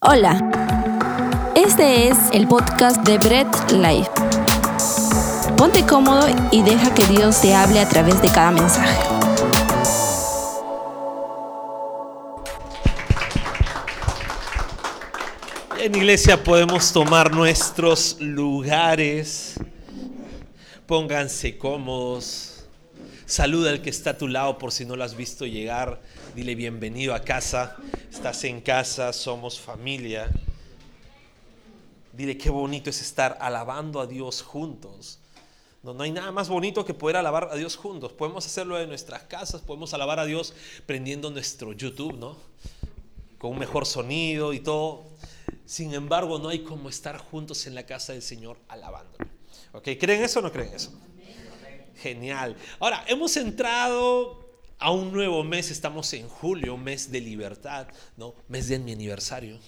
Hola, este es el podcast de Bread Life. Ponte cómodo y deja que Dios te hable a través de cada mensaje. En iglesia podemos tomar nuestros lugares. Pónganse cómodos. Saluda al que está a tu lado por si no lo has visto llegar. Dile bienvenido a casa. Estás en casa, somos familia. Dile qué bonito es estar alabando a Dios juntos. No, no hay nada más bonito que poder alabar a Dios juntos. Podemos hacerlo en nuestras casas, podemos alabar a Dios prendiendo nuestro YouTube, ¿no? Con un mejor sonido y todo. Sin embargo, no hay como estar juntos en la casa del Señor alabándole. ¿Ok? ¿Creen eso o no creen eso? Genial. Ahora, hemos entrado a un nuevo mes, estamos en julio, mes de libertad, ¿no? Mes de mi aniversario.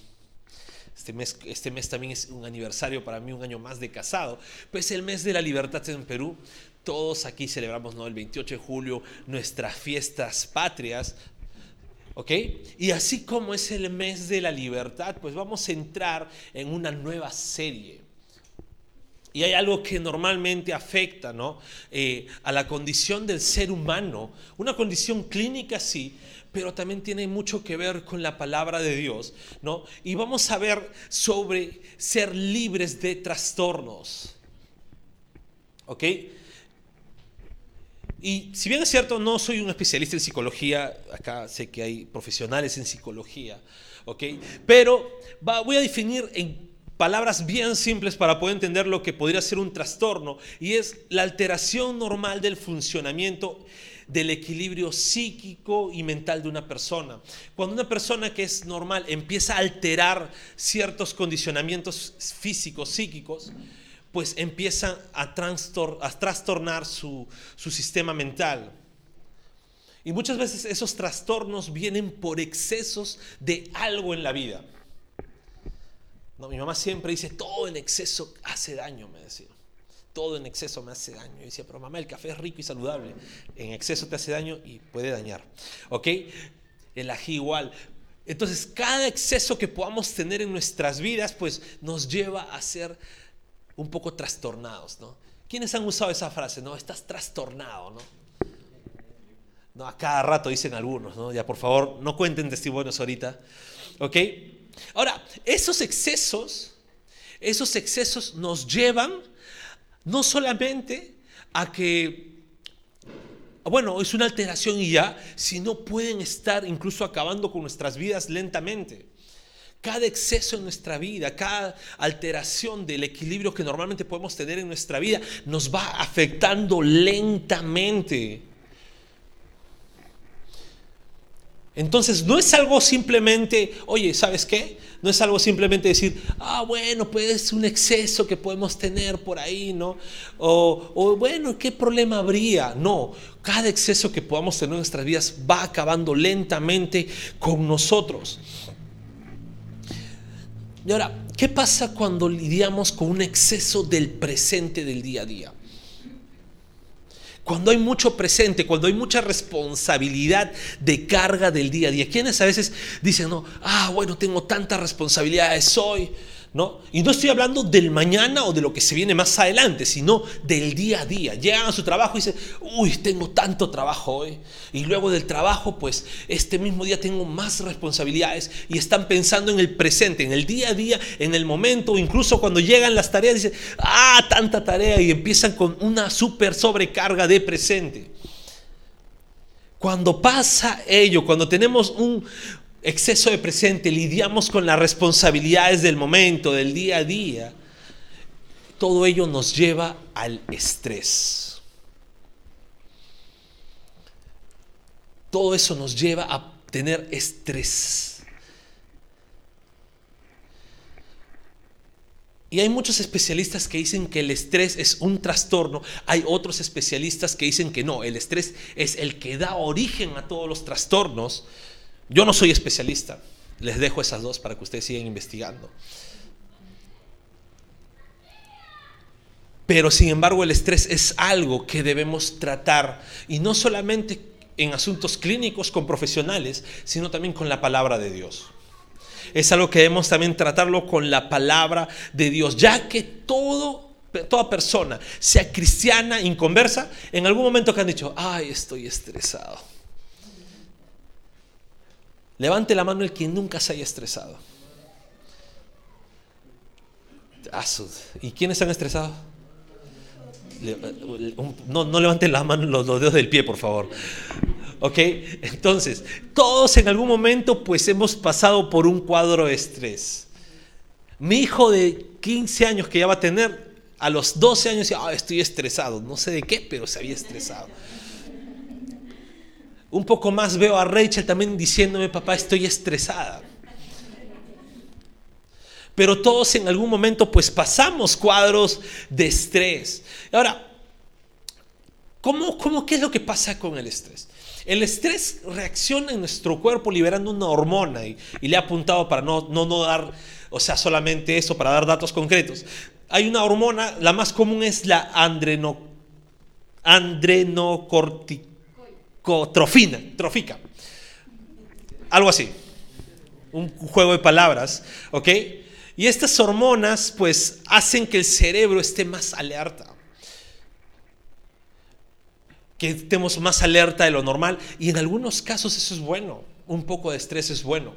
Este mes, este mes también es un aniversario para mí, un año más de casado. Pues el mes de la libertad en Perú. Todos aquí celebramos ¿no? el 28 de julio nuestras fiestas patrias. ¿Ok? Y así como es el mes de la libertad, pues vamos a entrar en una nueva serie. Y hay algo que normalmente afecta ¿no? Eh, a la condición del ser humano, una condición clínica sí, pero también tiene mucho que ver con la palabra de Dios. ¿no? Y vamos a ver sobre ser libres de trastornos. ¿Ok? Y si bien es cierto, no soy un especialista en psicología, acá sé que hay profesionales en psicología, ¿ok? Pero voy a definir en palabras bien simples para poder entender lo que podría ser un trastorno y es la alteración normal del funcionamiento del equilibrio psíquico y mental de una persona. Cuando una persona que es normal empieza a alterar ciertos condicionamientos físicos, psíquicos, pues empieza a, trastornar su, sistema mental. Y muchas veces esos trastornos vienen por excesos de algo en la vida. No, mi mamá siempre dice, todo en exceso hace daño, me decía. Todo en exceso me hace daño. Y decía, pero mamá, el café es rico y saludable. En exceso te hace daño y puede dañar. ¿Ok? El ají igual. Entonces, cada exceso que podamos tener en nuestras vidas, pues nos lleva a ser un poco trastornados, ¿no? ¿Quiénes han usado esa frase? No, estás trastornado, ¿no? No, a cada rato dicen algunos, ¿no? Ya por favor, no cuenten testimonios ahorita, ¿ok? Ahora, esos excesos, esos excesos nos llevan no solamente a que, bueno, es una alteración y ya, sino pueden estar incluso acabando con nuestras vidas lentamente. Cada exceso en nuestra vida, cada alteración del equilibrio que normalmente podemos tener en nuestra vida, nos va afectando lentamente. Entonces no es algo simplemente, oye, ¿sabes qué? No es algo simplemente decir, ah, bueno, pues es un exceso que podemos tener por ahí, ¿no? O, bueno, ¿qué problema habría? No, cada exceso que podamos tener en nuestras vidas va acabando lentamente con nosotros. Y ahora, ¿qué pasa cuando lidiamos con un exceso del presente del día a día? Cuando hay mucho presente, cuando hay mucha responsabilidad de carga del día a día. ¿Quiénes a veces dicen, no, ah, bueno, tengo tantas responsabilidades hoy? ¿No? Y no estoy hablando del mañana o de lo que se viene más adelante, sino del día a día. Llegan a su trabajo y dicen, uy, tengo tanto trabajo hoy. Y luego del trabajo, pues este mismo día tengo más responsabilidades y están pensando en el presente, en el día a día, en el momento, incluso cuando llegan las tareas, dicen, ah, tanta tarea y empiezan con una súper sobrecarga de presente. Cuando pasa ello, cuando tenemos un, exceso de presente, lidiamos con las responsabilidades del momento, del día a día, todo ello nos lleva al estrés. Todo eso nos lleva a tener estrés. Y hay muchos especialistas que dicen que el estrés es un trastorno. Hay otros especialistas que dicen que no, el estrés es el que da origen a todos los trastornos. Yo no soy especialista, les dejo esas dos para que ustedes sigan investigando. Pero sin embargo el estrés es algo que debemos tratar y no solamente en asuntos clínicos con profesionales, sino también con la palabra de Dios. es algo que debemos también tratarlo con la palabra de Dios, ya que todo, toda persona, sea cristiana, inconversa, en algún momento que han dicho, ay, estoy estresado. Levante la mano el que nunca se haya estresado. ¿Y quiénes se han estresado? No, no levanten la mano los, dedos del pie, por favor. ¿Ok? Entonces, todos en algún momento pues hemos pasado por un cuadro de estrés. Mi hijo de 15 años que ya va a tener, a los 12 años decía, ah, estoy estresado. No sé de qué, pero se había estresado. Un poco más veo a Rachel también diciéndome, papá, estoy estresada pero todos en algún momento pues pasamos cuadros de estrés. Ahora, ¿cómo, cómo, qué es lo que pasa con el estrés? El estrés reacciona en nuestro cuerpo liberando una hormona y, le he apuntado para no, no, no dar, o sea, solamente eso, para dar datos concretos. Hay una hormona, la más común es la andreno, andrenocorticotrofina, trofica. Algo así. Un juego de palabras, ¿ok? Y estas hormonas pues hacen que el cerebro esté más alerta. Que estemos más alerta de lo normal. Y en algunos casos eso es bueno. Un poco de estrés es bueno.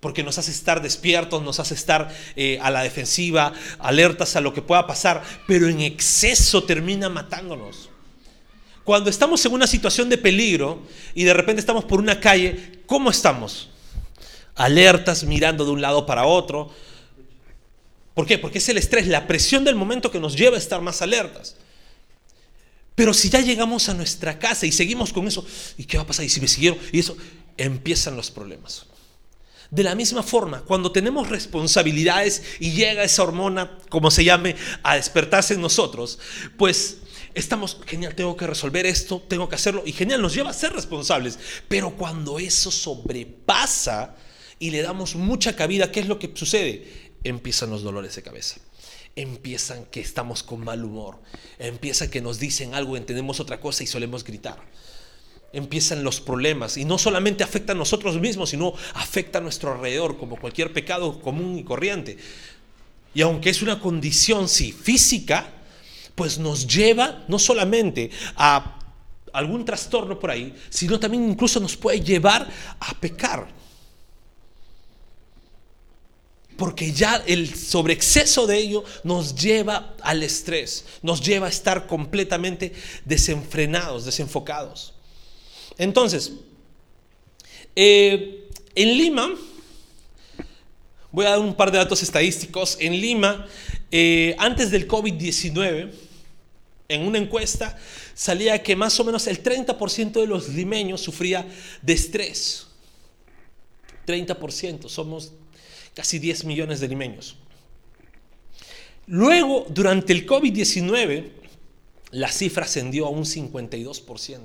Porque nos hace estar despiertos, nos hace estar eh, a la defensiva, alertas a lo que pueda pasar. Pero en exceso termina matándonos. Cuando estamos en una situación de peligro y de repente estamos por una calle, ¿cómo estamos? Alertas, mirando de un lado para otro, ¿Por qué? Porque es el estrés, la presión del momento que nos lleva a estar más alertas. Pero si ya llegamos a nuestra casa y seguimos con eso, ¿y qué va a pasar? ¿Y si me siguieron? Y eso, empiezan los problemas. De la misma forma, cuando tenemos responsabilidades y llega esa hormona, como se llame, a despertarse en nosotros, pues estamos, genial, tengo que resolver esto, tengo que hacerlo, y genial, nos lleva a ser responsables. Pero cuando eso sobrepasa y le damos mucha cabida, ¿qué es lo que sucede? empiezan los dolores de cabeza. Empiezan que estamos con mal humor. Empieza que nos dicen algo, entendemos otra cosa y solemos gritar. Empiezan los problemas y no solamente afecta a nosotros mismos, sino afecta a nuestro alrededor, como cualquier pecado común y corriente. Y aunque es una condición, sí, física, pues nos lleva no solamente a algún trastorno por ahí, sino también incluso nos puede llevar a pecar. Porque ya el sobreexceso de ello nos lleva al estrés, nos lleva a estar completamente desenfrenados, desenfocados. Entonces, eh, en Lima, voy a dar un par de datos estadísticos, en Lima, eh, antes del COVID-19, en una encuesta salía que más o menos el 30% de los limeños sufría de estrés. 30%, somos casi 10 millones de limeños. Luego, durante el COVID-19, la cifra ascendió a un 52%.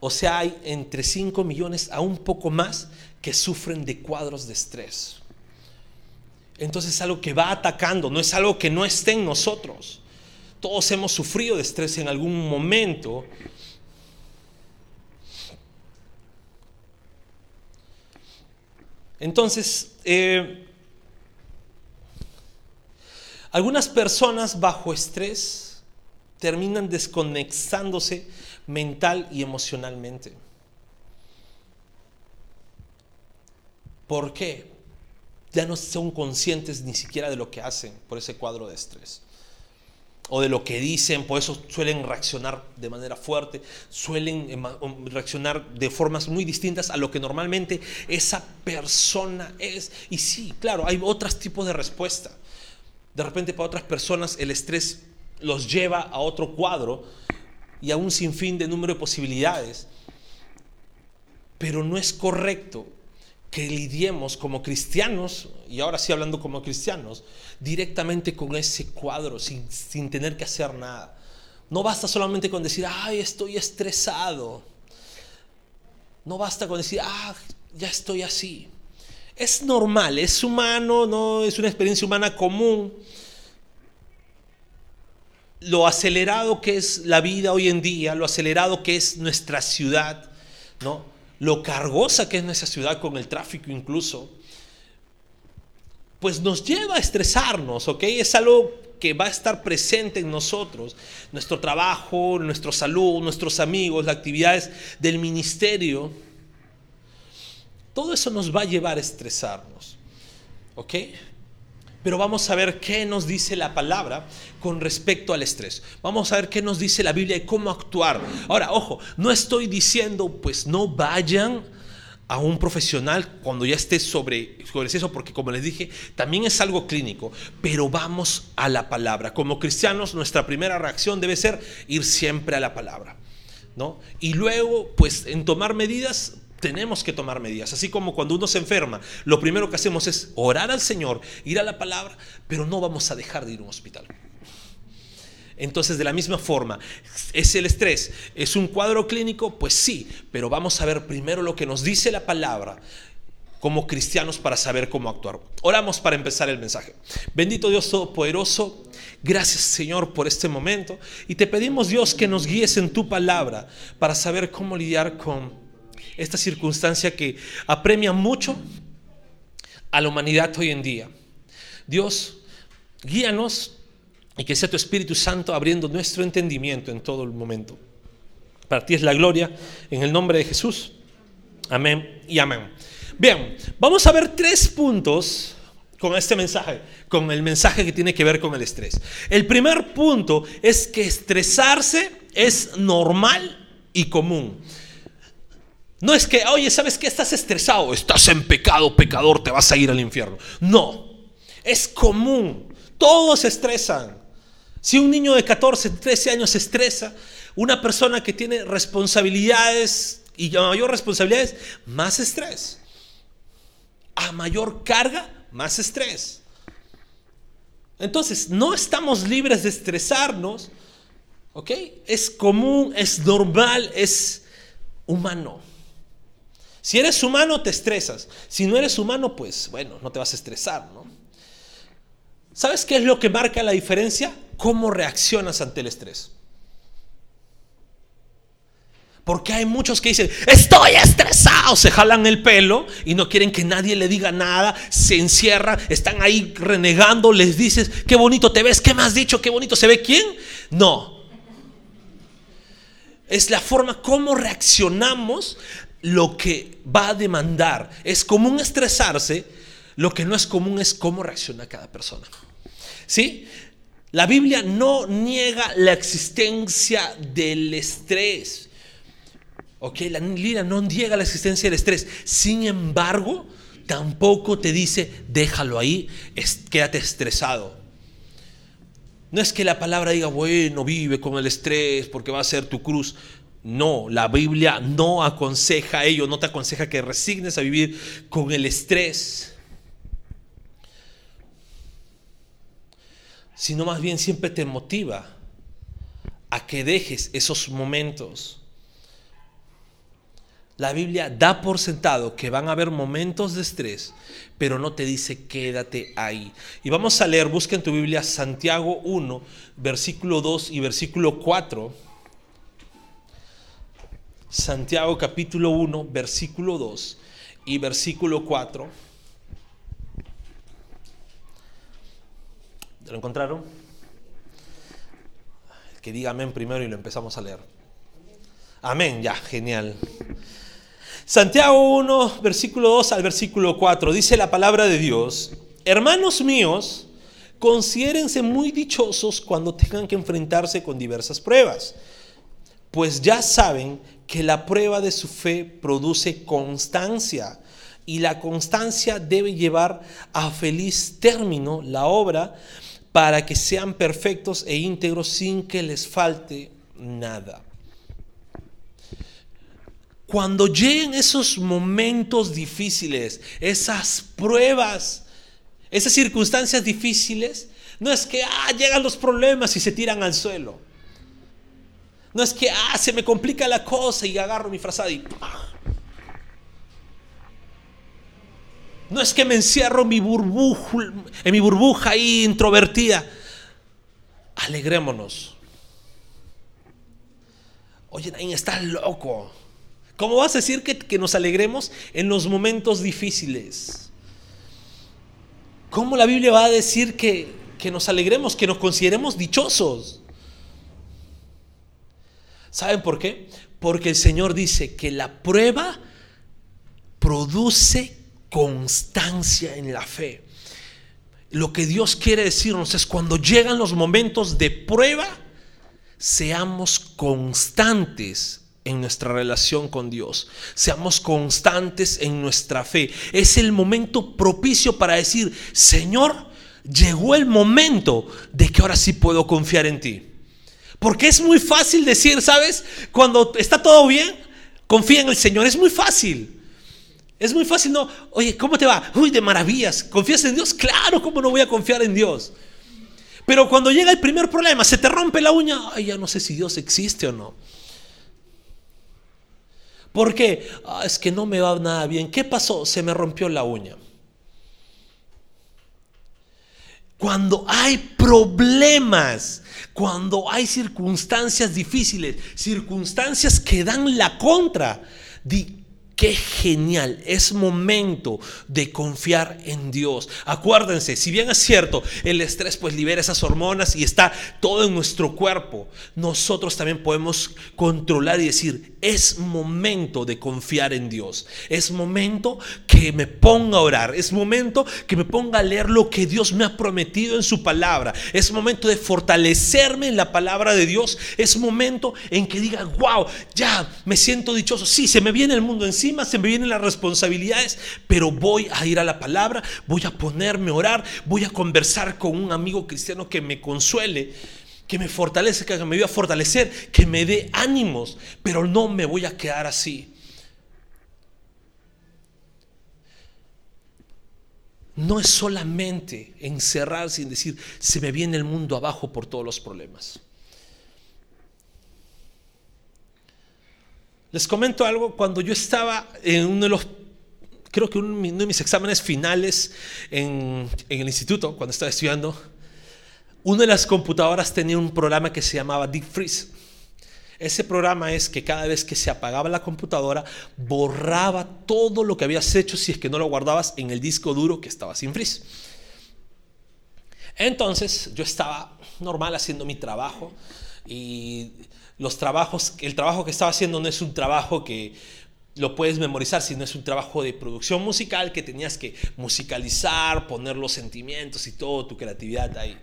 O sea, hay entre 5 millones a un poco más que sufren de cuadros de estrés. Entonces es algo que va atacando, no es algo que no esté en nosotros. Todos hemos sufrido de estrés en algún momento Entonces, eh, algunas personas bajo estrés terminan desconectándose mental y emocionalmente. ¿Por qué? Ya no son conscientes ni siquiera de lo que hacen por ese cuadro de estrés o de lo que dicen, por eso suelen reaccionar de manera fuerte, suelen um, reaccionar de formas muy distintas a lo que normalmente esa persona es. Y sí, claro, hay otros tipos de respuesta. De repente para otras personas el estrés los lleva a otro cuadro y a un sinfín de número de posibilidades. Pero no es correcto que lidiemos como cristianos, y ahora sí hablando como cristianos, directamente con ese cuadro, sin, sin tener que hacer nada. No basta solamente con decir, ay, estoy estresado. No basta con decir, ah, ya estoy así. Es normal, es humano, no es una experiencia humana común. Lo acelerado que es la vida hoy en día, lo acelerado que es nuestra ciudad, ¿no? Lo cargosa que es nuestra ciudad con el tráfico incluso, pues nos lleva a estresarnos, ¿ok? Es algo que va a estar presente en nosotros, nuestro trabajo, nuestra salud, nuestros amigos, las actividades del ministerio. Todo eso nos va a llevar a estresarnos, ¿ok? Pero vamos a ver qué nos dice la palabra con respecto al estrés. Vamos a ver qué nos dice la Biblia y cómo actuar. Ahora, ojo, no estoy diciendo pues no vayan a un profesional cuando ya esté sobre, sobre eso, porque como les dije, también es algo clínico, pero vamos a la palabra. Como cristianos, nuestra primera reacción debe ser ir siempre a la palabra. ¿no? Y luego, pues en tomar medidas, tenemos que tomar medidas. Así como cuando uno se enferma, lo primero que hacemos es orar al Señor, ir a la palabra, pero no vamos a dejar de ir a un hospital. Entonces, de la misma forma, ¿es el estrés? ¿Es un cuadro clínico? Pues sí, pero vamos a ver primero lo que nos dice la palabra como cristianos para saber cómo actuar. Oramos para empezar el mensaje. Bendito Dios Todopoderoso, gracias Señor por este momento y te pedimos Dios que nos guíes en tu palabra para saber cómo lidiar con esta circunstancia que apremia mucho a la humanidad hoy en día. Dios, guíanos y que sea tu Espíritu Santo abriendo nuestro entendimiento en todo el momento. Para ti es la gloria en el nombre de Jesús. Amén y amén. Bien, vamos a ver tres puntos con este mensaje, con el mensaje que tiene que ver con el estrés. El primer punto es que estresarse es normal y común. No es que, oye, ¿sabes qué? Estás estresado, estás en pecado, pecador, te vas a ir al infierno. No, es común. Todos se estresan. Si un niño de 14, 13 años se estresa, una persona que tiene responsabilidades y mayor responsabilidades, más estrés. A mayor carga, más estrés. Entonces, no estamos libres de estresarnos, ¿ok? Es común, es normal, es humano. Si eres humano, te estresas. Si no eres humano, pues bueno, no te vas a estresar, ¿no? ¿Sabes qué es lo que marca la diferencia? ¿Cómo reaccionas ante el estrés? Porque hay muchos que dicen, estoy estresado, se jalan el pelo y no quieren que nadie le diga nada, se encierran, están ahí renegando, les dices, qué bonito te ves, qué me has dicho, qué bonito se ve quién. No. Es la forma como reaccionamos lo que va a demandar. Es común estresarse, lo que no es común es cómo reacciona cada persona. ¿Sí? La Biblia no niega la existencia del estrés. Ok, la Biblia no niega la existencia del estrés. Sin embargo, tampoco te dice, déjalo ahí, quédate estresado. No es que la palabra diga, bueno, vive con el estrés porque va a ser tu cruz. No, la Biblia no aconseja ello, no te aconseja que resignes a vivir con el estrés, sino más bien siempre te motiva a que dejes esos momentos. La Biblia da por sentado que van a haber momentos de estrés, pero no te dice quédate ahí. Y vamos a leer, busca en tu Biblia Santiago 1, versículo 2 y versículo 4 Santiago capítulo 1, versículo 2 y versículo 4. ¿Lo encontraron? Que diga amén primero y lo empezamos a leer. Amén, ya, genial. Santiago 1, versículo 2 al versículo 4, dice la palabra de Dios, hermanos míos, considérense muy dichosos cuando tengan que enfrentarse con diversas pruebas, pues ya saben que la prueba de su fe produce constancia y la constancia debe llevar a feliz término la obra para que sean perfectos e íntegros sin que les falte nada. Cuando lleguen esos momentos difíciles, esas pruebas, esas circunstancias difíciles, no es que ah, llegan los problemas y se tiran al suelo. No es que, ah, se me complica la cosa y agarro mi frazada y... No es que me encierro mi en mi burbuja ahí introvertida. Alegrémonos. Oye, Nain, estás loco. ¿Cómo vas a decir que, que nos alegremos en los momentos difíciles? ¿Cómo la Biblia va a decir que, que nos alegremos, que nos consideremos dichosos? ¿Saben por qué? Porque el Señor dice que la prueba produce constancia en la fe. Lo que Dios quiere decirnos es cuando llegan los momentos de prueba, seamos constantes en nuestra relación con Dios. Seamos constantes en nuestra fe. Es el momento propicio para decir, Señor, llegó el momento de que ahora sí puedo confiar en ti. Porque es muy fácil decir, ¿sabes? Cuando está todo bien, confía en el Señor. Es muy fácil. Es muy fácil, no. Oye, ¿cómo te va? Uy, de maravillas. ¿Confías en Dios? Claro, ¿cómo no voy a confiar en Dios? Pero cuando llega el primer problema, se te rompe la uña, ay, ya no sé si Dios existe o no. ¿Por qué? Ah, es que no me va nada bien. ¿Qué pasó? Se me rompió la uña. Cuando hay problemas, cuando hay circunstancias difíciles, circunstancias que dan la contra, Qué genial, es momento de confiar en Dios. Acuérdense, si bien es cierto, el estrés pues libera esas hormonas y está todo en nuestro cuerpo, nosotros también podemos controlar y decir, es momento de confiar en Dios. Es momento que me ponga a orar, es momento que me ponga a leer lo que Dios me ha prometido en su palabra. Es momento de fortalecerme en la palabra de Dios. Es momento en que diga, wow, ya me siento dichoso. Sí, se me viene el mundo encima se me vienen las responsabilidades, pero voy a ir a la palabra, voy a ponerme a orar, voy a conversar con un amigo cristiano que me consuele, que me fortalece, que me vaya a fortalecer, que me dé ánimos, pero no me voy a quedar así. No es solamente encerrarse y decir, se me viene el mundo abajo por todos los problemas. Les comento algo, cuando yo estaba en uno de los, creo que uno de mis exámenes finales en, el instituto, cuando estaba estudiando, una de las computadoras tenía un programa que se llamaba Deep Freeze. Ese programa es que cada vez que se apagaba la computadora, borraba todo lo que habías hecho si es que no lo guardabas en el disco duro que estaba sin freeze. Entonces yo estaba normal haciendo mi trabajo y los trabajos, el trabajo que estaba haciendo no es un trabajo que lo puedes memorizar, sino es un trabajo de producción musical que tenías que musicalizar, poner los sentimientos y todo, tu creatividad ahí.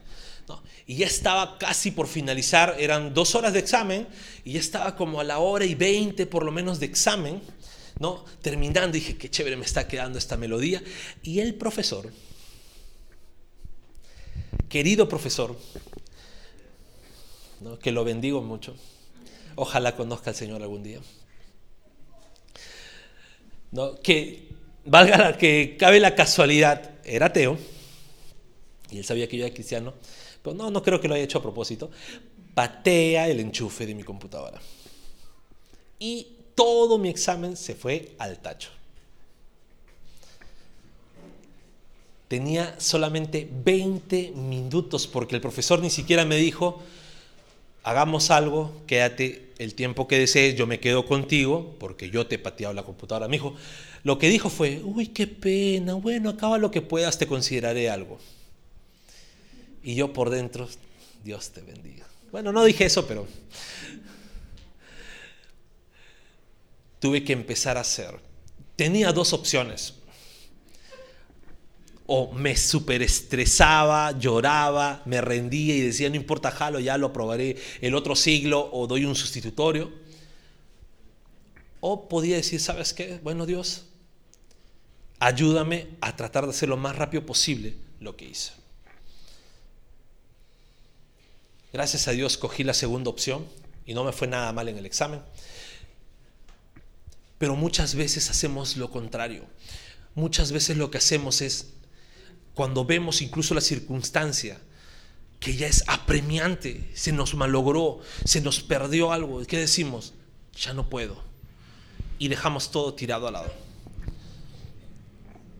Y ya estaba casi por finalizar, eran dos horas de examen, y ya estaba como a la hora y veinte por lo menos de examen, ¿no? terminando, dije, qué chévere me está quedando esta melodía. Y el profesor, querido profesor, que lo bendigo mucho, Ojalá conozca al Señor algún día. ¿No? Que valga la, que cabe la casualidad, era ateo, y él sabía que yo era cristiano, pero no, no creo que lo haya hecho a propósito, patea el enchufe de mi computadora. Y todo mi examen se fue al tacho. Tenía solamente 20 minutos porque el profesor ni siquiera me dijo, hagamos algo, quédate el tiempo que desees, yo me quedo contigo, porque yo te he pateado la computadora. Mi hijo, lo que dijo fue, uy, qué pena, bueno, acaba lo que puedas, te consideraré algo. Y yo por dentro, Dios te bendiga. Bueno, no dije eso, pero tuve que empezar a hacer. Tenía dos opciones o me superestresaba, lloraba, me rendía y decía, no importa, jalo, ya lo probaré el otro siglo o doy un sustitutorio. O podía decir, ¿sabes qué? Bueno, Dios, ayúdame a tratar de hacer lo más rápido posible lo que hice. Gracias a Dios cogí la segunda opción y no me fue nada mal en el examen. Pero muchas veces hacemos lo contrario. Muchas veces lo que hacemos es cuando vemos incluso la circunstancia que ya es apremiante, se nos malogró, se nos perdió algo, ¿qué decimos? Ya no puedo. Y dejamos todo tirado al lado.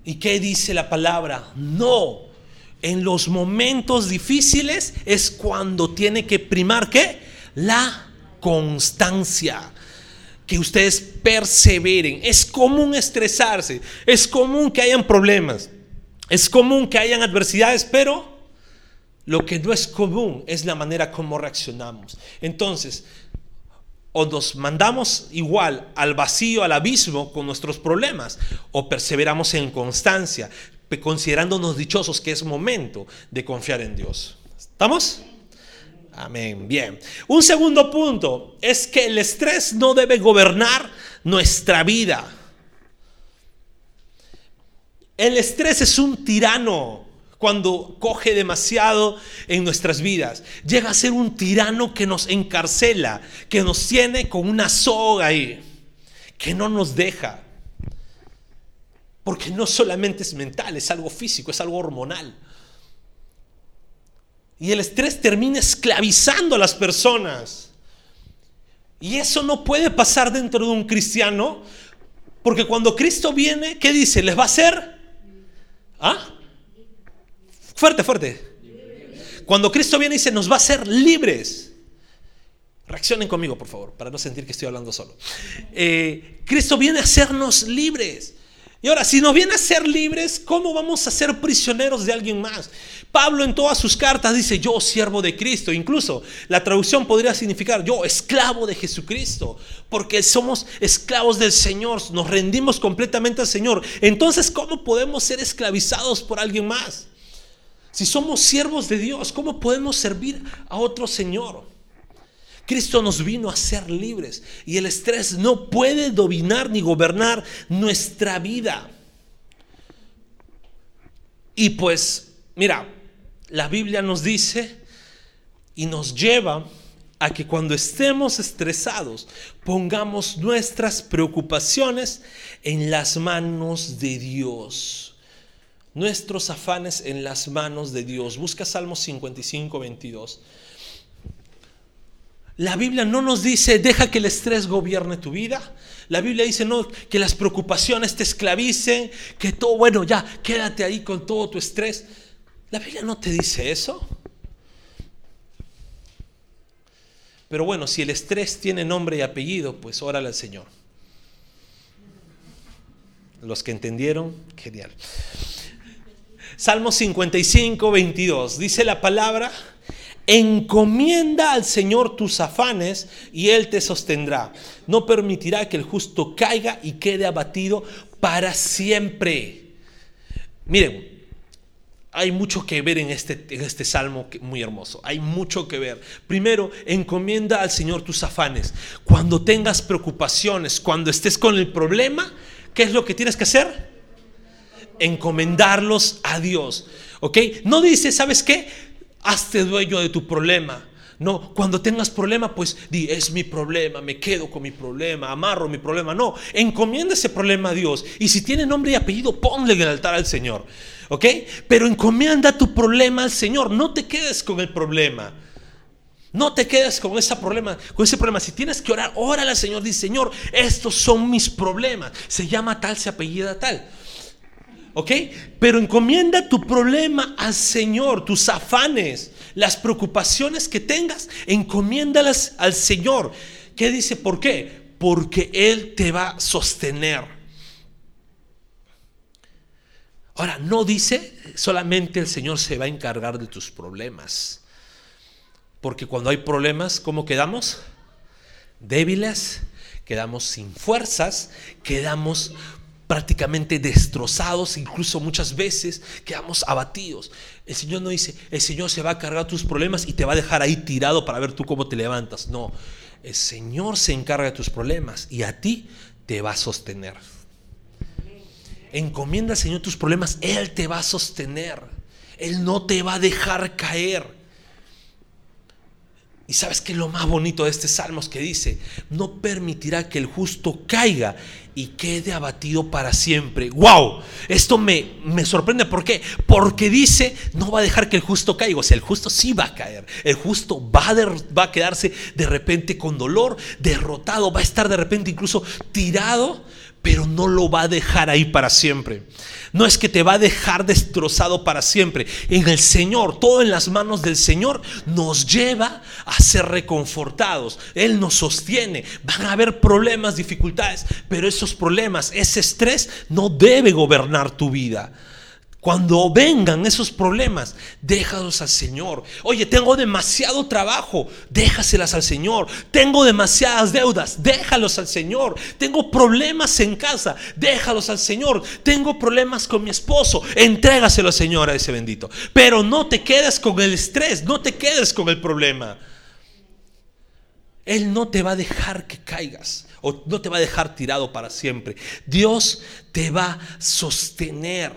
¿Y qué dice la palabra? No. En los momentos difíciles es cuando tiene que primar qué? La constancia que ustedes perseveren. Es común estresarse, es común que hayan problemas, es común que hayan adversidades, pero lo que no es común es la manera como reaccionamos. Entonces, o nos mandamos igual al vacío, al abismo con nuestros problemas, o perseveramos en constancia, considerándonos dichosos que es momento de confiar en Dios. ¿Estamos? Amén. Bien. Un segundo punto es que el estrés no debe gobernar nuestra vida. El estrés es un tirano cuando coge demasiado en nuestras vidas. Llega a ser un tirano que nos encarcela, que nos tiene con una soga ahí, que no nos deja. Porque no solamente es mental, es algo físico, es algo hormonal. Y el estrés termina esclavizando a las personas. Y eso no puede pasar dentro de un cristiano, porque cuando Cristo viene, ¿qué dice? ¿Les va a hacer? ¿Ah? Fuerte, fuerte. Cuando Cristo viene dice, nos va a hacer libres. Reaccionen conmigo, por favor, para no sentir que estoy hablando solo. Eh, Cristo viene a hacernos libres. Y ahora, si nos viene a ser libres, ¿cómo vamos a ser prisioneros de alguien más? Pablo en todas sus cartas dice, yo siervo de Cristo. Incluso la traducción podría significar, yo esclavo de Jesucristo. Porque somos esclavos del Señor, nos rendimos completamente al Señor. Entonces, ¿cómo podemos ser esclavizados por alguien más? Si somos siervos de Dios, ¿cómo podemos servir a otro Señor? Cristo nos vino a ser libres y el estrés no puede dominar ni gobernar nuestra vida. Y pues, mira, la Biblia nos dice y nos lleva a que cuando estemos estresados pongamos nuestras preocupaciones en las manos de Dios nuestros afanes en las manos de Dios. Busca Salmos 55, 22. La Biblia no nos dice, deja que el estrés gobierne tu vida. La Biblia dice, no, que las preocupaciones te esclavicen, que todo, bueno, ya, quédate ahí con todo tu estrés. La Biblia no te dice eso. Pero bueno, si el estrés tiene nombre y apellido, pues órale al Señor. Los que entendieron, genial. Salmo 55, 22. Dice la palabra, encomienda al Señor tus afanes y Él te sostendrá. No permitirá que el justo caiga y quede abatido para siempre. Miren, hay mucho que ver en este, este salmo muy hermoso. Hay mucho que ver. Primero, encomienda al Señor tus afanes. Cuando tengas preocupaciones, cuando estés con el problema, ¿qué es lo que tienes que hacer? encomendarlos a Dios. ¿Ok? No dice, ¿sabes qué? Hazte dueño de tu problema. No, cuando tengas problema, pues di, es mi problema, me quedo con mi problema, amarro mi problema. No, encomienda ese problema a Dios. Y si tiene nombre y apellido, ponle en el altar al Señor. ¿Ok? Pero encomienda tu problema al Señor. No te quedes con el problema. No te quedes con ese problema, con ese problema. Si tienes que orar, órale al Señor. Dice, Señor, estos son mis problemas. Se llama tal, se apellida tal. ¿Ok? Pero encomienda tu problema al Señor, tus afanes, las preocupaciones que tengas, encomiéndalas al Señor. ¿Qué dice? ¿Por qué? Porque Él te va a sostener. Ahora, no dice solamente el Señor se va a encargar de tus problemas. Porque cuando hay problemas, ¿cómo quedamos? Débiles, quedamos sin fuerzas, quedamos prácticamente destrozados, incluso muchas veces quedamos abatidos. El Señor no dice, el Señor se va a cargar tus problemas y te va a dejar ahí tirado para ver tú cómo te levantas. No, el Señor se encarga de tus problemas y a ti te va a sostener. Encomienda al Señor tus problemas, Él te va a sostener. Él no te va a dejar caer. Y sabes que lo más bonito de este salmo es que dice, no permitirá que el justo caiga y quede abatido para siempre. ¡Wow! Esto me, me sorprende. ¿Por qué? Porque dice, no va a dejar que el justo caiga. O sea, el justo sí va a caer. El justo va a, va a quedarse de repente con dolor, derrotado, va a estar de repente incluso tirado. Pero no lo va a dejar ahí para siempre. No es que te va a dejar destrozado para siempre. En el Señor, todo en las manos del Señor, nos lleva a ser reconfortados. Él nos sostiene. Van a haber problemas, dificultades, pero esos problemas, ese estrés no debe gobernar tu vida. Cuando vengan esos problemas, déjalos al Señor. Oye, tengo demasiado trabajo, déjaselas al Señor. Tengo demasiadas deudas, déjalos al Señor. Tengo problemas en casa, déjalos al Señor. Tengo problemas con mi esposo, entrégaselo al Señor a ese bendito. Pero no te quedes con el estrés, no te quedes con el problema. Él no te va a dejar que caigas o no te va a dejar tirado para siempre. Dios te va a sostener.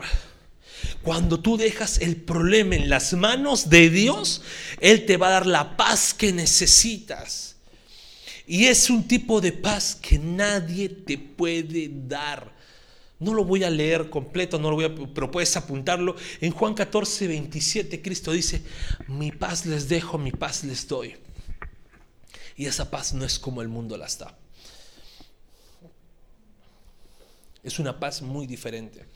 Cuando tú dejas el problema en las manos de Dios, Él te va a dar la paz que necesitas. Y es un tipo de paz que nadie te puede dar. No lo voy a leer completo, no lo voy a, pero puedes apuntarlo. En Juan 14, 27, Cristo dice, mi paz les dejo, mi paz les doy. Y esa paz no es como el mundo la está. Es una paz muy diferente.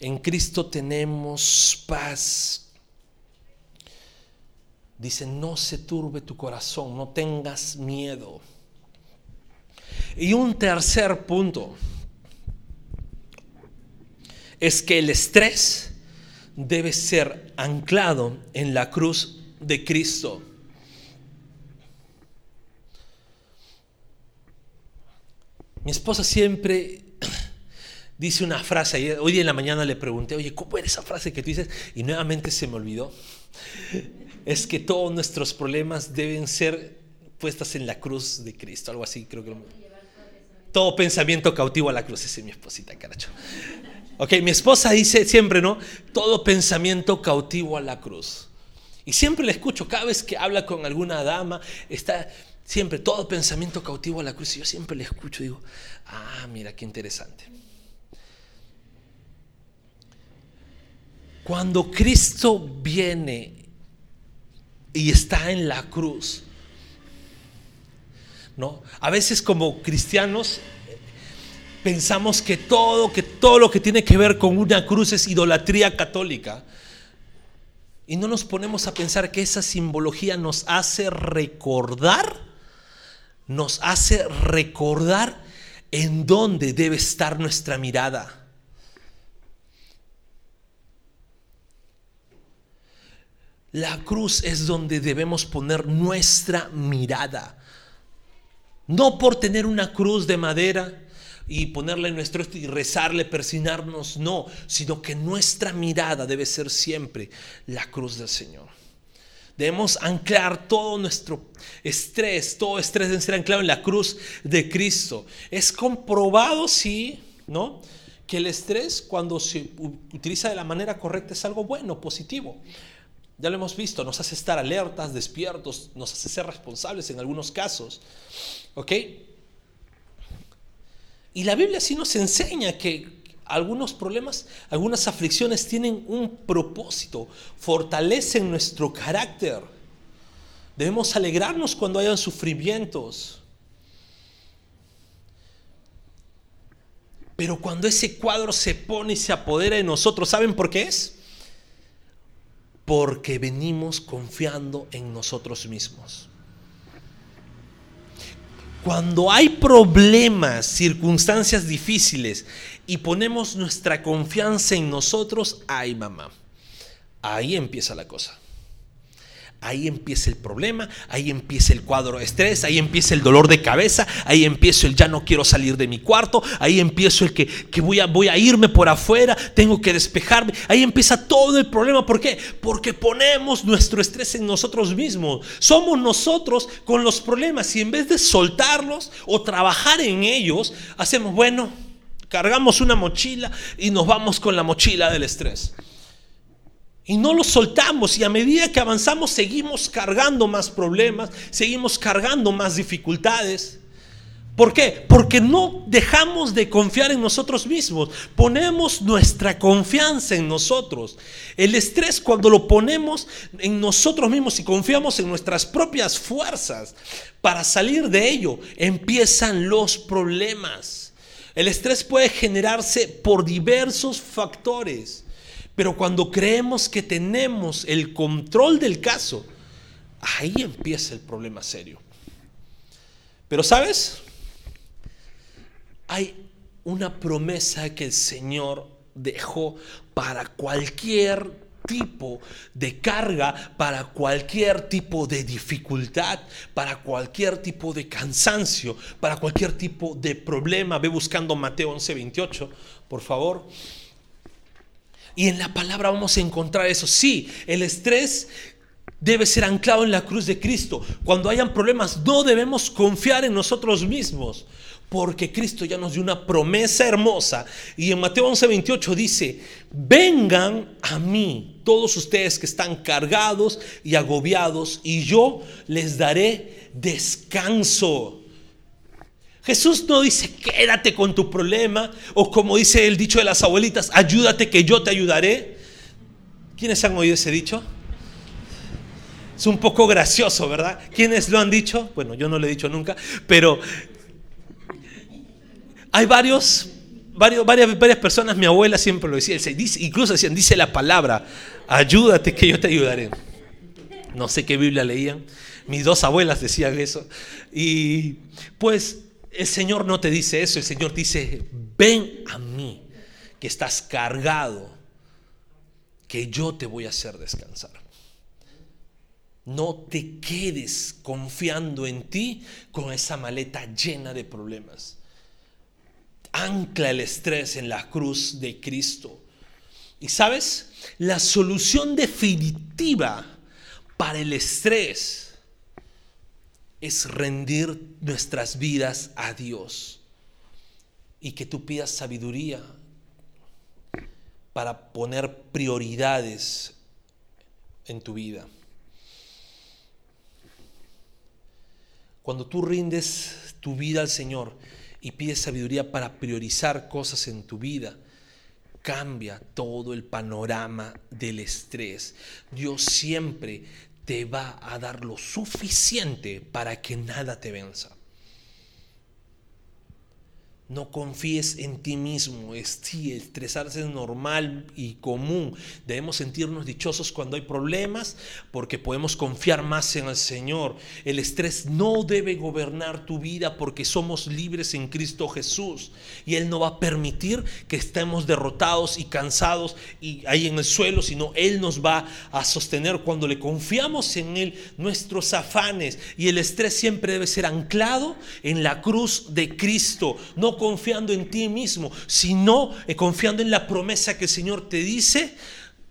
En Cristo tenemos paz. Dice, no se turbe tu corazón, no tengas miedo. Y un tercer punto es que el estrés debe ser anclado en la cruz de Cristo. Mi esposa siempre dice una frase, hoy en la mañana le pregunté, oye, ¿cómo era esa frase que tú dices? Y nuevamente se me olvidó. Es que todos nuestros problemas deben ser puestas en la cruz de Cristo, algo así, creo que... Todo pensamiento cautivo a la cruz, ese es mi esposita, caracho. Ok, mi esposa dice siempre, ¿no? Todo pensamiento cautivo a la cruz. Y siempre le escucho, cada vez que habla con alguna dama, está siempre todo pensamiento cautivo a la cruz. Y yo siempre le escucho y digo, ah, mira, qué interesante. Cuando Cristo viene y está en la cruz, ¿no? A veces como cristianos pensamos que todo, que todo lo que tiene que ver con una cruz es idolatría católica. Y no nos ponemos a pensar que esa simbología nos hace recordar, nos hace recordar en dónde debe estar nuestra mirada. La cruz es donde debemos poner nuestra mirada. No por tener una cruz de madera y ponerla en nuestro y rezarle, persinarnos, no, sino que nuestra mirada debe ser siempre la cruz del Señor. Debemos anclar todo nuestro estrés, todo estrés debe ser anclado en la cruz de Cristo. Es comprobado, sí, ¿no? Que el estrés cuando se utiliza de la manera correcta es algo bueno, positivo. Ya lo hemos visto, nos hace estar alertas, despiertos, nos hace ser responsables en algunos casos. ¿Ok? Y la Biblia sí nos enseña que algunos problemas, algunas aflicciones tienen un propósito, fortalecen nuestro carácter. Debemos alegrarnos cuando hayan sufrimientos. Pero cuando ese cuadro se pone y se apodera de nosotros, ¿saben por qué es? Porque venimos confiando en nosotros mismos. Cuando hay problemas, circunstancias difíciles y ponemos nuestra confianza en nosotros, ay mamá, ahí empieza la cosa. Ahí empieza el problema, ahí empieza el cuadro de estrés, ahí empieza el dolor de cabeza, ahí empiezo el ya no quiero salir de mi cuarto, ahí empiezo el que, que voy, a, voy a irme por afuera, tengo que despejarme, ahí empieza todo el problema. ¿Por qué? Porque ponemos nuestro estrés en nosotros mismos. Somos nosotros con los problemas y en vez de soltarlos o trabajar en ellos, hacemos, bueno, cargamos una mochila y nos vamos con la mochila del estrés. Y no lo soltamos y a medida que avanzamos seguimos cargando más problemas, seguimos cargando más dificultades. ¿Por qué? Porque no dejamos de confiar en nosotros mismos. Ponemos nuestra confianza en nosotros. El estrés cuando lo ponemos en nosotros mismos y confiamos en nuestras propias fuerzas para salir de ello, empiezan los problemas. El estrés puede generarse por diversos factores. Pero cuando creemos que tenemos el control del caso, ahí empieza el problema serio. Pero sabes, hay una promesa que el Señor dejó para cualquier tipo de carga, para cualquier tipo de dificultad, para cualquier tipo de cansancio, para cualquier tipo de problema. Ve buscando Mateo 11:28, por favor. Y en la palabra vamos a encontrar eso. Sí, el estrés debe ser anclado en la cruz de Cristo. Cuando hayan problemas, no debemos confiar en nosotros mismos. Porque Cristo ya nos dio una promesa hermosa. Y en Mateo 11:28 dice, vengan a mí todos ustedes que están cargados y agobiados, y yo les daré descanso. Jesús no dice, quédate con tu problema, o como dice el dicho de las abuelitas, ayúdate que yo te ayudaré. ¿Quiénes han oído ese dicho? Es un poco gracioso, ¿verdad? ¿Quiénes lo han dicho? Bueno, yo no lo he dicho nunca, pero hay varios, varias, varias personas, mi abuela siempre lo decía, incluso decían, dice la palabra, ayúdate que yo te ayudaré. No sé qué Biblia leían, mis dos abuelas decían eso. Y pues el Señor no te dice eso, el Señor dice, ven a mí, que estás cargado, que yo te voy a hacer descansar. No te quedes confiando en ti con esa maleta llena de problemas ancla el estrés en la cruz de Cristo. Y sabes, la solución definitiva para el estrés es rendir nuestras vidas a Dios y que tú pidas sabiduría para poner prioridades en tu vida. Cuando tú rindes tu vida al Señor, y pides sabiduría para priorizar cosas en tu vida, cambia todo el panorama del estrés. Dios siempre te va a dar lo suficiente para que nada te venza. No confíes en ti mismo. Sí, estresarse es normal y común. Debemos sentirnos dichosos cuando hay problemas porque podemos confiar más en el Señor. El estrés no debe gobernar tu vida porque somos libres en Cristo Jesús. Y Él no va a permitir que estemos derrotados y cansados y ahí en el suelo, sino Él nos va a sostener cuando le confiamos en Él nuestros afanes. Y el estrés siempre debe ser anclado en la cruz de Cristo. No confiando en ti mismo, sino eh, confiando en la promesa que el Señor te dice.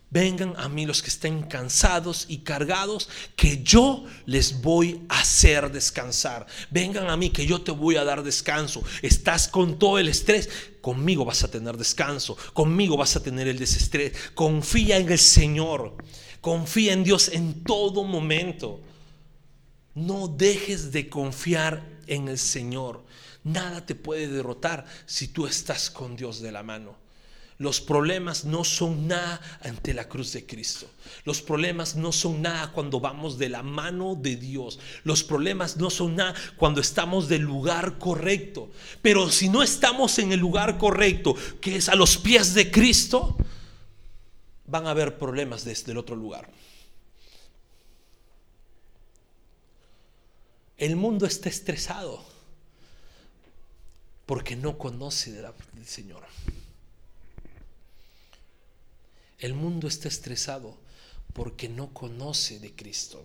Vengan a mí los que estén cansados y cargados, que yo les voy a hacer descansar. Vengan a mí, que yo te voy a dar descanso. Estás con todo el estrés, conmigo vas a tener descanso, conmigo vas a tener el desestrés. Confía en el Señor, confía en Dios en todo momento. No dejes de confiar en el Señor. Nada te puede derrotar si tú estás con Dios de la mano. Los problemas no son nada ante la cruz de Cristo. Los problemas no son nada cuando vamos de la mano de Dios. Los problemas no son nada cuando estamos del lugar correcto. Pero si no estamos en el lugar correcto, que es a los pies de Cristo, van a haber problemas desde el otro lugar. El mundo está estresado porque no conoce del Señor. El mundo está estresado porque no conoce de Cristo.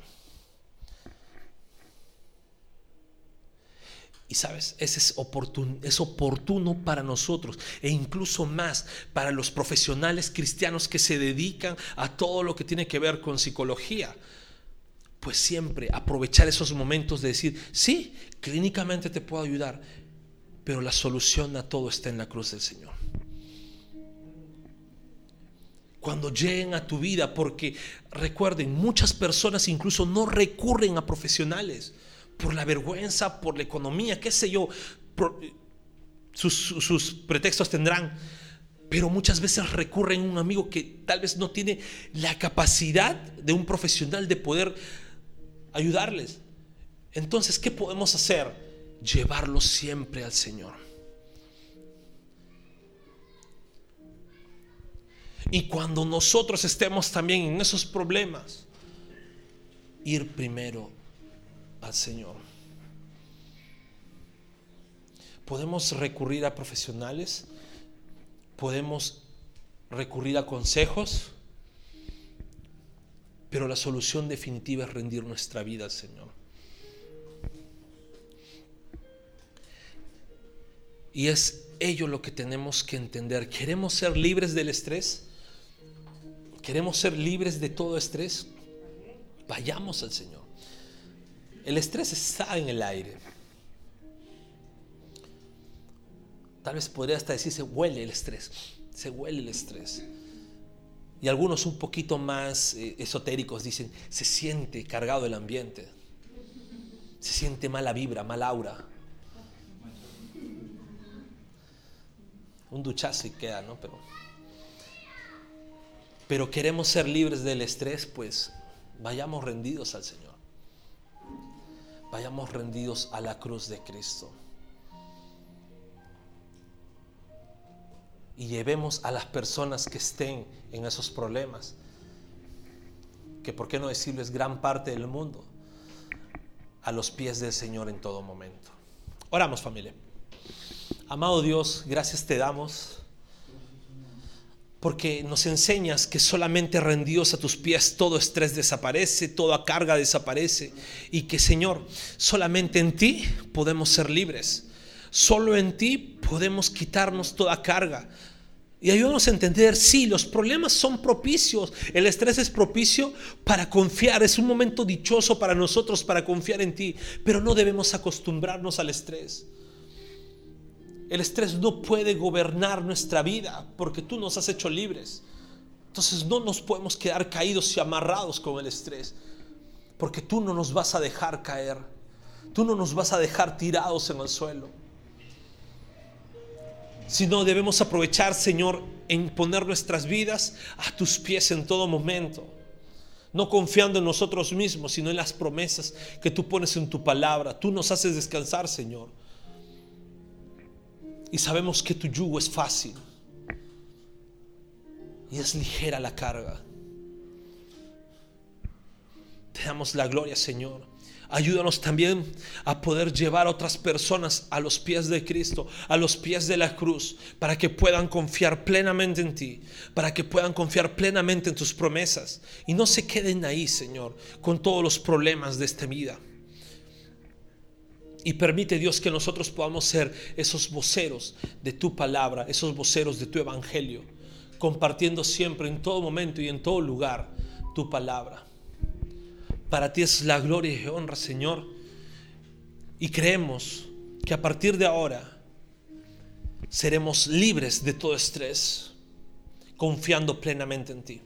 Y sabes, ese es oportuno para nosotros e incluso más para los profesionales cristianos que se dedican a todo lo que tiene que ver con psicología. Pues siempre aprovechar esos momentos de decir, sí, clínicamente te puedo ayudar, pero la solución a todo está en la cruz del Señor. Cuando lleguen a tu vida, porque recuerden, muchas personas incluso no recurren a profesionales por la vergüenza, por la economía, qué sé yo. sus, sus pretextos tendrán, pero muchas veces recurren a un amigo que tal vez no tiene la capacidad de un profesional de poder ayudarles. Entonces, ¿qué podemos hacer? Llevarlos siempre al Señor. Y cuando nosotros estemos también en esos problemas, ir primero al Señor. Podemos recurrir a profesionales, podemos recurrir a consejos, pero la solución definitiva es rendir nuestra vida al Señor. Y es ello lo que tenemos que entender. ¿Queremos ser libres del estrés? ¿Queremos ser libres de todo estrés? Vayamos al Señor. El estrés está en el aire. Tal vez podría hasta decir, se huele el estrés. Se huele el estrés. Y algunos un poquito más eh, esotéricos dicen, se siente cargado el ambiente. Se siente mala vibra, mala aura. Un duchazo y queda, ¿no? Pero, pero queremos ser libres del estrés, pues vayamos rendidos al Señor. Vayamos rendidos a la cruz de Cristo. Y llevemos a las personas que estén en esos problemas, que por qué no decirles gran parte del mundo, a los pies del Señor en todo momento. Oramos familia. Amado Dios, gracias te damos porque nos enseñas que solamente rendidos a tus pies todo estrés desaparece, toda carga desaparece y que Señor, solamente en ti podemos ser libres. Solo en ti podemos quitarnos toda carga. Y ayúdanos a entender, sí, los problemas son propicios, el estrés es propicio para confiar, es un momento dichoso para nosotros para confiar en ti, pero no debemos acostumbrarnos al estrés. El estrés no puede gobernar nuestra vida porque tú nos has hecho libres. Entonces no nos podemos quedar caídos y amarrados con el estrés porque tú no nos vas a dejar caer. Tú no nos vas a dejar tirados en el suelo. Sino debemos aprovechar, Señor, en poner nuestras vidas a tus pies en todo momento. No confiando en nosotros mismos, sino en las promesas que tú pones en tu palabra. Tú nos haces descansar, Señor. Y sabemos que tu yugo es fácil. Y es ligera la carga. Te damos la gloria, Señor. Ayúdanos también a poder llevar a otras personas a los pies de Cristo, a los pies de la cruz, para que puedan confiar plenamente en ti, para que puedan confiar plenamente en tus promesas y no se queden ahí, Señor, con todos los problemas de esta vida. Y permite Dios que nosotros podamos ser esos voceros de tu palabra, esos voceros de tu evangelio, compartiendo siempre en todo momento y en todo lugar tu palabra. Para ti es la gloria y honra, Señor. Y creemos que a partir de ahora seremos libres de todo estrés, confiando plenamente en ti.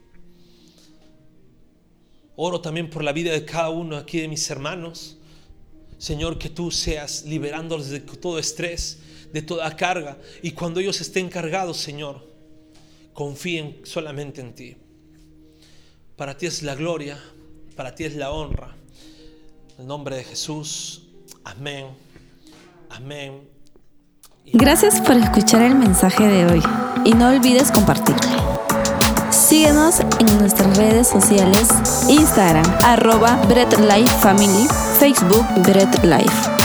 Oro también por la vida de cada uno aquí de mis hermanos Señor, que tú seas liberándoles de todo estrés, de toda carga. Y cuando ellos estén cargados, Señor, confíen solamente en ti. Para ti es la gloria, para ti es la honra. En el nombre de Jesús. Amén. Amén. Gracias por escuchar el mensaje de hoy y no olvides compartirlo. Síguenos en nuestras redes sociales, Instagram, arroba Bread Facebook Bread Life.